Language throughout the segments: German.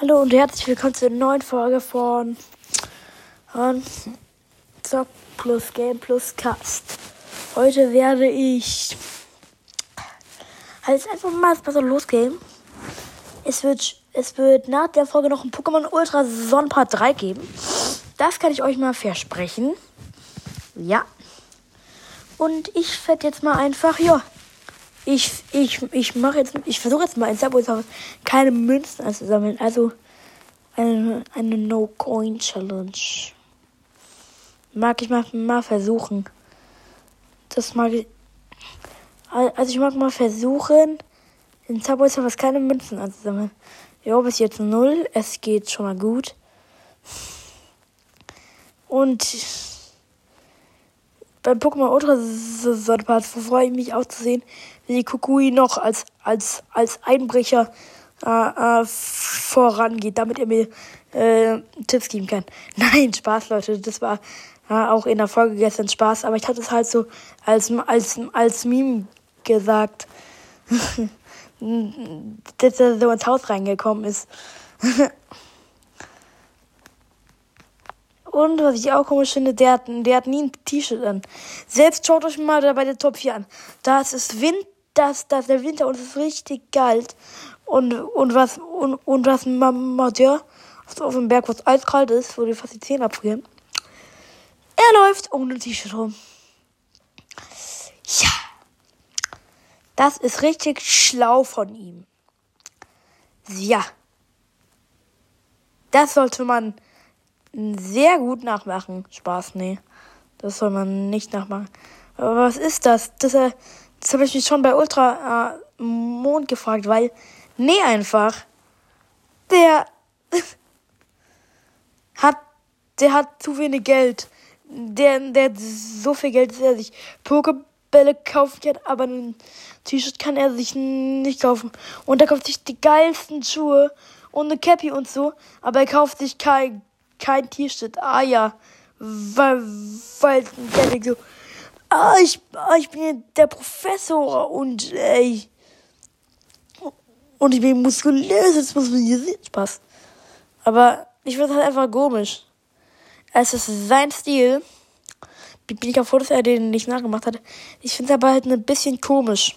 Hallo und herzlich willkommen zur neuen Folge von, Zock plus Game plus Cast. Heute werde ich halt einfach mal besser losgehen. Es wird, es wird nach der Folge noch ein Pokémon Ultra Sonnenpart 3 geben. Das kann ich euch mal versprechen. Ja. Und ich werde jetzt mal einfach, ja, ich, ich, ich mache jetzt, ich versuche jetzt mal in Subway keine Münzen einzusammeln. Also eine, eine No-Coin-Challenge. Mag ich mal, mal versuchen. Das mag ich. Also ich mag mal versuchen, in Subway Surfers keine Münzen einzusammeln. Ja, bis jetzt null. Es geht schon mal gut. Und beim Pokémon Ultra Sonderparts freue ich mich auch zu sehen, wie die Kukui noch als, als, als Einbrecher äh, äh, vorangeht, damit er mir äh, Tipps geben kann. Nein, Spaß, Leute. Das war äh, auch in der Folge gestern Spaß, aber ich hatte es halt so als, als, als Meme gesagt, dass er so ins Haus reingekommen ist. Und was ich auch komisch finde, der hat, der hat nie ein T-Shirt an. Selbst schaut euch mal bei der Top 4 an. Da ist es Wind, das, das der Winter und es ist richtig kalt. Und, und was, und, und was macht der? Auf dem Berg, was eiskalt ist, wo die fast die Zähne abfrieren. Er läuft ohne T-Shirt rum. Ja. Das ist richtig schlau von ihm. Ja. Das sollte man sehr gut nachmachen. Spaß, nee. Das soll man nicht nachmachen. Aber was ist das? Das, äh, das habe ich mich schon bei Ultra äh, Mond gefragt, weil, nee, einfach. Der hat, der hat zu wenig Geld. Der, der hat so viel Geld, dass er sich Pokebälle kaufen kann, aber ein T-Shirt kann er sich nicht kaufen. Und er kauft sich die geilsten Schuhe und eine Cappy und so, aber er kauft sich kein kein T-Shirt. Ah ja, weil, weil der so, ah, ich, ah, ich bin der Professor und ey, und ich bin muskulös, jetzt muss man hier sehen. Spaß. Aber ich finde halt einfach komisch. Es ist sein Stil. Bin ich auch froh, dass er den nicht nachgemacht hat. Ich finde es aber halt ein bisschen komisch.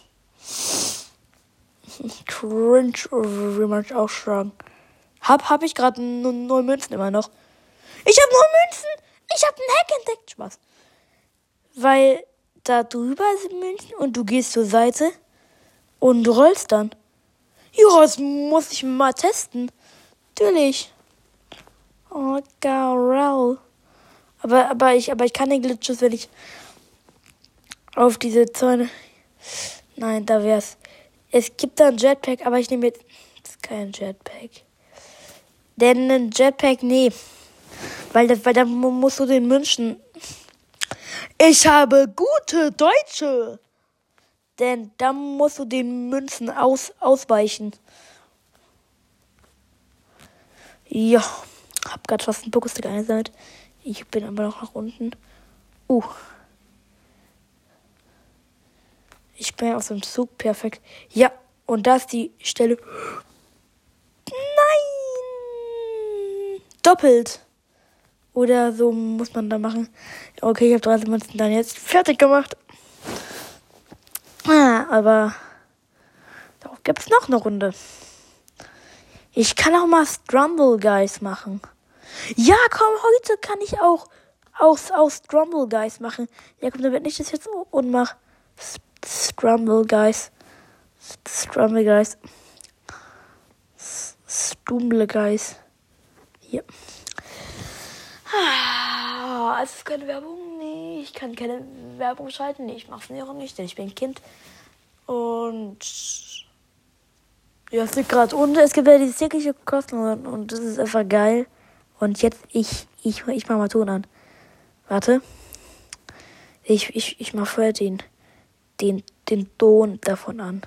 Cringe, wie man auch sagen. Hab, hab ich gerade neun Münzen immer noch. Ich habe nur Münzen. Ich habe einen Hack entdeckt. Spaß. Weil da drüber sind Münzen und du gehst zur Seite und rollst dann. Ja, das muss ich mal testen. Natürlich. Oh, Garel. Aber, aber ich, aber ich kann den Glitches, wenn ich auf diese Zäune. Nein, da wär's. Es gibt da ein Jetpack, aber ich nehme jetzt kein Jetpack. Denn ein Jetpack, nee. Weil, das, weil da musst du den München. Ich habe gute Deutsche. Denn da musst du den Münzen aus, ausweichen. Ja, hab grad fast einen Pokéstick eingesammelt. Ich bin aber noch nach unten. Uh. Ich bin auf dem Zug. Perfekt. Ja, und da ist die Stelle. Nein! Doppelt. Oder so muss man da machen. Okay, ich habe 30 Münzen dann jetzt fertig gemacht. Ah, aber darauf gibt es noch eine Runde. Ich kann auch mal Strumble Guys machen. Ja, komm, heute kann ich auch aus, aus Strumble Guys machen. Ja, komm, dann werde ich das jetzt und mach Strumble Guys. Strumble Guys. Stumble Guys. Hier. Ah, es ist keine Werbung. Nee, ich kann keine Werbung schalten. Nee, ich mach's auch nicht, denn ich bin ein Kind. Und ja, es liegt gerade unten. Es gibt ja diese tägliche Kosten und das ist einfach geil. Und jetzt, ich, ich, ich mach mal Ton an. Warte. Ich, ich, ich mach vorher den, den, den Ton davon an.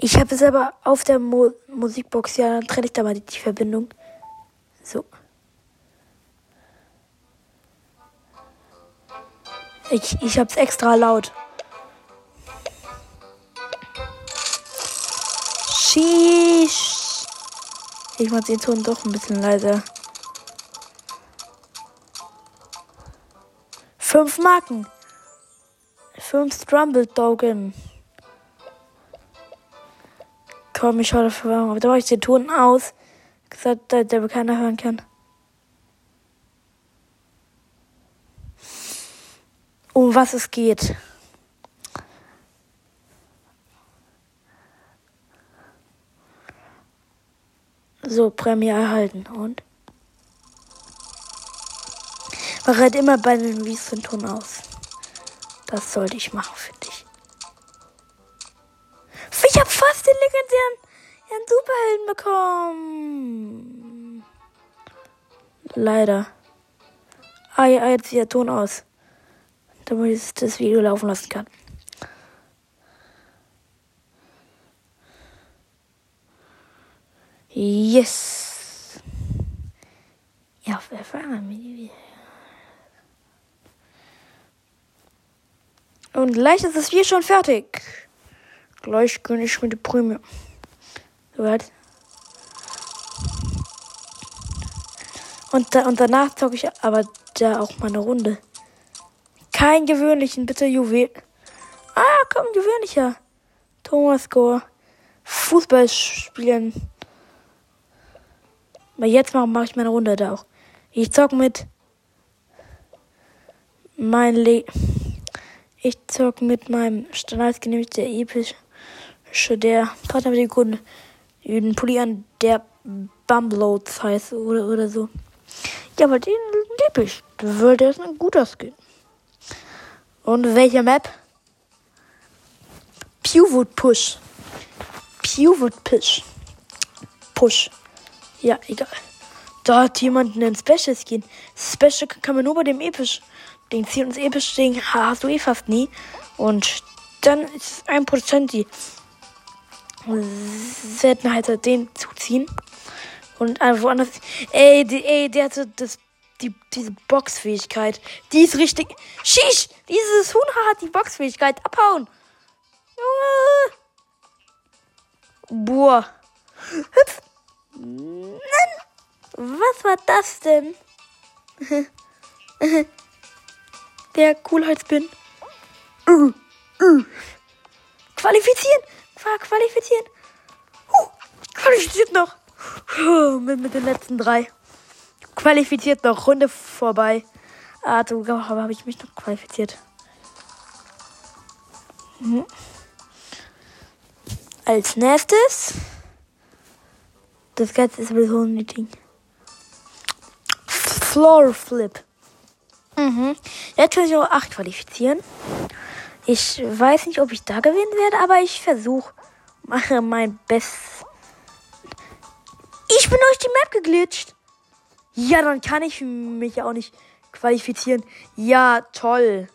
Ich habe es aber auf der Mo Musikbox, ja, dann trenne ich da mal die, die Verbindung. So. Ich, ich es extra laut. Sheesh. Ich mache den Ton doch ein bisschen leiser. Fünf Marken. Fünf Strumble Token. Komm, ich schaue dafür. Da mache ich den Ton aus. Gesagt, der, der keiner hören kann. Um was es geht. So, Prämie erhalten. Und? Mache halt immer bei den Wiesenton aus. Das sollte ich machen für dich. Fast den legendären Superhelden bekommen. Leider. Ah ja, jetzt wieder Ton aus. Damit ich das Video laufen lassen kann. Yes. Ja, wir fahren wieder. Und gleich ist das Spiel schon fertig. Gleich gönne ich mit der Prämie. Soweit. Und, da, und danach zocke ich aber da auch mal eine Runde. Kein gewöhnlichen, bitte Juwel. Ah, komm, gewöhnlicher. Thomas Gore. Fußball spielen. Aber jetzt mache mach ich meine Runde da auch. Ich zock mit mein Le ich zock mit meinem standardgenehmigte epische, der Partner mit dem Kunden, den Pulli an, der Bumbloads heißt oder, oder so. Ja, aber den lieb ich. Der ist ein guter Skin. Und welche Map? Pewwood Push. Pewwood Push. Push. Ja, egal. Da hat jemand einen Special Skin. Special kann man nur bei dem episch den ziehen uns episch Ding hast du eh fast nie. Und dann ist es ein Prozent die Seltenheit den zuziehen. Und einfach woanders. Ey, die, ey, der hatte das, die, diese Boxfähigkeit. Die ist richtig. Shish! Dieses Huhn hat die Boxfähigkeit. Abhauen! Junge! Boah. Nein! Was war das denn? der Coolheitspin. Uh, uh. Qualifizieren! Qua qualifizieren! Uh, qualifiziert noch! Uh, mit, mit den letzten drei. Qualifiziert noch. Runde vorbei. Ah, du, aber habe ich mich noch qualifiziert. Mhm. Als nächstes. Das Ganze ist so ein Meeting. Floor Flip. Mhm. Jetzt kann ich auch 8 qualifizieren. Ich weiß nicht, ob ich da gewinnen werde, aber ich versuche. Mache mein Bestes. Ich bin durch die Map geglitscht. Ja, dann kann ich mich auch nicht qualifizieren. Ja, toll.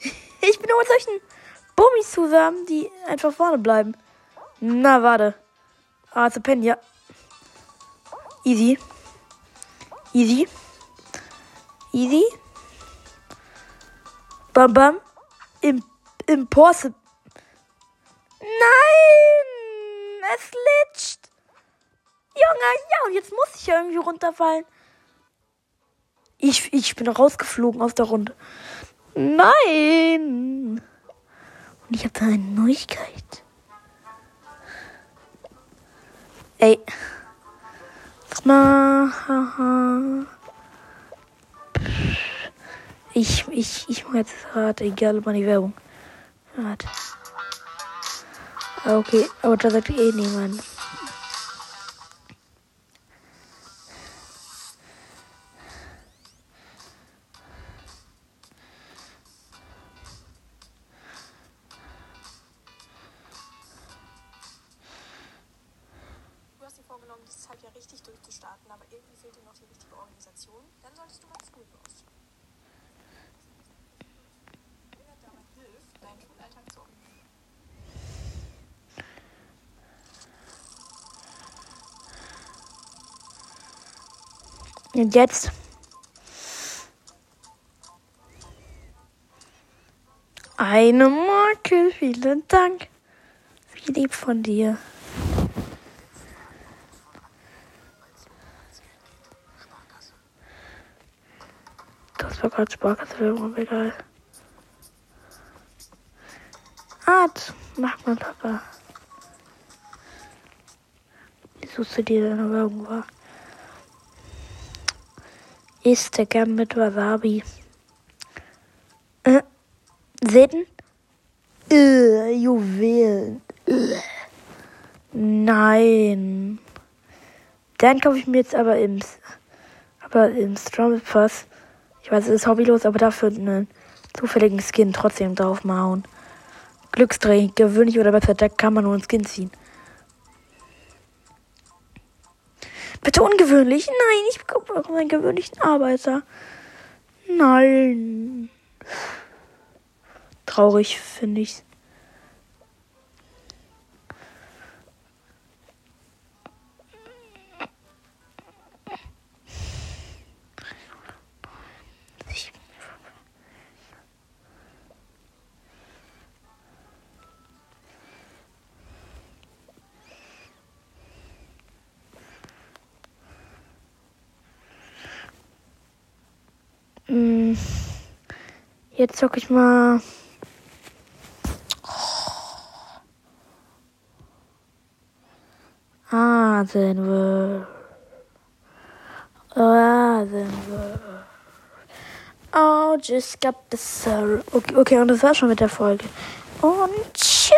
Ich bin nur mit solchen Bummis zusammen, die einfach vorne bleiben. Na, warte. Ah, zu pennen, ja. Easy. Easy. Easy. Bam Bam. Im, Impossible. Nein! Es glitscht. Junge, ja, und jetzt muss ich ja irgendwie runterfallen. Ich, ich bin rausgeflogen aus der Runde. Nein! Und ich habe da eine Neuigkeit. Ey. Sag mal. Ich, ich, ich mache jetzt Rad, egal die Werbung. Rad. Ah, okay, aber da sagt eh niemand. vorgenommen, das halt ja richtig durchzustarten, aber irgendwie fehlt dir noch die richtige Organisation, dann solltest du mal Schulbus. Und jetzt. Eine Marke, vielen Dank. Wie lieb von dir. Das war gerade Sparkasse, egal. Art, mach mal man locker. Wieso du dir deine Werbung war. Gern mit Wasabi. Äh, Sitten? Äh, Juwelen. Äh. Nein. Dann kaufe ich mir jetzt aber im, aber im Strommel Pass. Ich weiß, es ist hobbylos, aber dafür einen zufälligen Skin trotzdem drauf machen. Glücksträger, gewöhnlich oder besser, da kann man nur einen Skin ziehen. Bitte ungewöhnlich? Nein, ich bekomme auch meinen gewöhnlichen Arbeiter. Nein. Traurig finde ich. Jetzt zocke ich mal. Asenworld. Asenworld. Oh, just got the sorrow. Okay, okay, und das war schon mit der Folge. Und tschüss.